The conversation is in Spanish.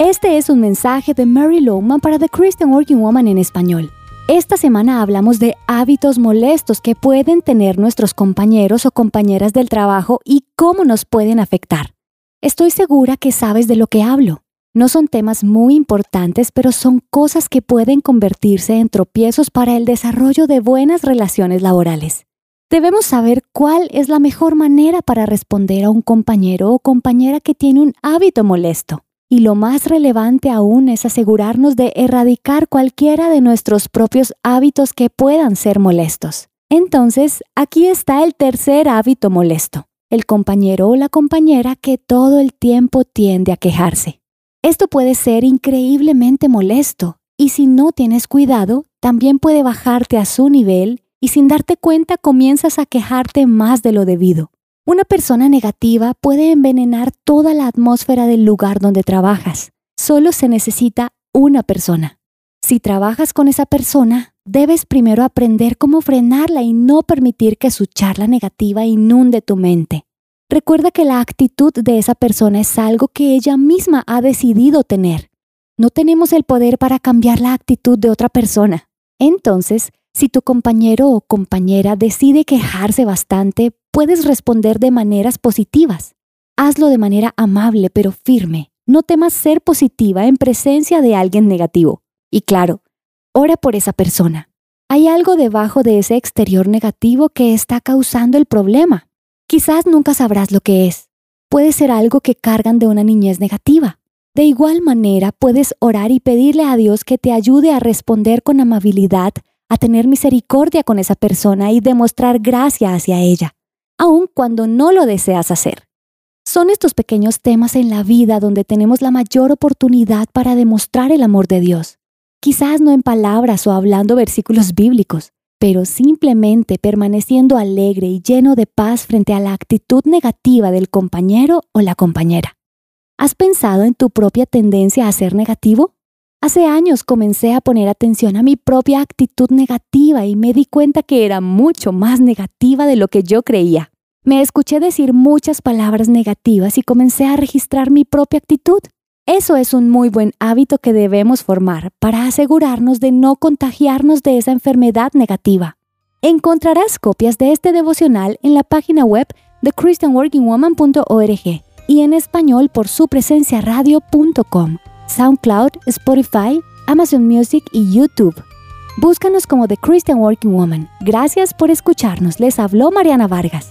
Este es un mensaje de Mary Lowman para The Christian Working Woman en español. Esta semana hablamos de hábitos molestos que pueden tener nuestros compañeros o compañeras del trabajo y cómo nos pueden afectar. Estoy segura que sabes de lo que hablo. No son temas muy importantes, pero son cosas que pueden convertirse en tropiezos para el desarrollo de buenas relaciones laborales. Debemos saber cuál es la mejor manera para responder a un compañero o compañera que tiene un hábito molesto. Y lo más relevante aún es asegurarnos de erradicar cualquiera de nuestros propios hábitos que puedan ser molestos. Entonces, aquí está el tercer hábito molesto, el compañero o la compañera que todo el tiempo tiende a quejarse. Esto puede ser increíblemente molesto y si no tienes cuidado, también puede bajarte a su nivel y sin darte cuenta comienzas a quejarte más de lo debido. Una persona negativa puede envenenar toda la atmósfera del lugar donde trabajas. Solo se necesita una persona. Si trabajas con esa persona, debes primero aprender cómo frenarla y no permitir que su charla negativa inunde tu mente. Recuerda que la actitud de esa persona es algo que ella misma ha decidido tener. No tenemos el poder para cambiar la actitud de otra persona. Entonces, si tu compañero o compañera decide quejarse bastante, puedes responder de maneras positivas. Hazlo de manera amable pero firme. No temas ser positiva en presencia de alguien negativo. Y claro, ora por esa persona. Hay algo debajo de ese exterior negativo que está causando el problema. Quizás nunca sabrás lo que es. Puede ser algo que cargan de una niñez negativa. De igual manera, puedes orar y pedirle a Dios que te ayude a responder con amabilidad, a tener misericordia con esa persona y demostrar gracia hacia ella, aun cuando no lo deseas hacer. Son estos pequeños temas en la vida donde tenemos la mayor oportunidad para demostrar el amor de Dios. Quizás no en palabras o hablando versículos bíblicos, pero simplemente permaneciendo alegre y lleno de paz frente a la actitud negativa del compañero o la compañera. ¿Has pensado en tu propia tendencia a ser negativo? Hace años comencé a poner atención a mi propia actitud negativa y me di cuenta que era mucho más negativa de lo que yo creía. Me escuché decir muchas palabras negativas y comencé a registrar mi propia actitud. Eso es un muy buen hábito que debemos formar para asegurarnos de no contagiarnos de esa enfermedad negativa. Encontrarás copias de este devocional en la página web de christianworkingwoman.org y en español por su presencia radio.com, SoundCloud, Spotify, Amazon Music y YouTube. Búscanos como The Christian Working Woman. Gracias por escucharnos. Les habló Mariana Vargas.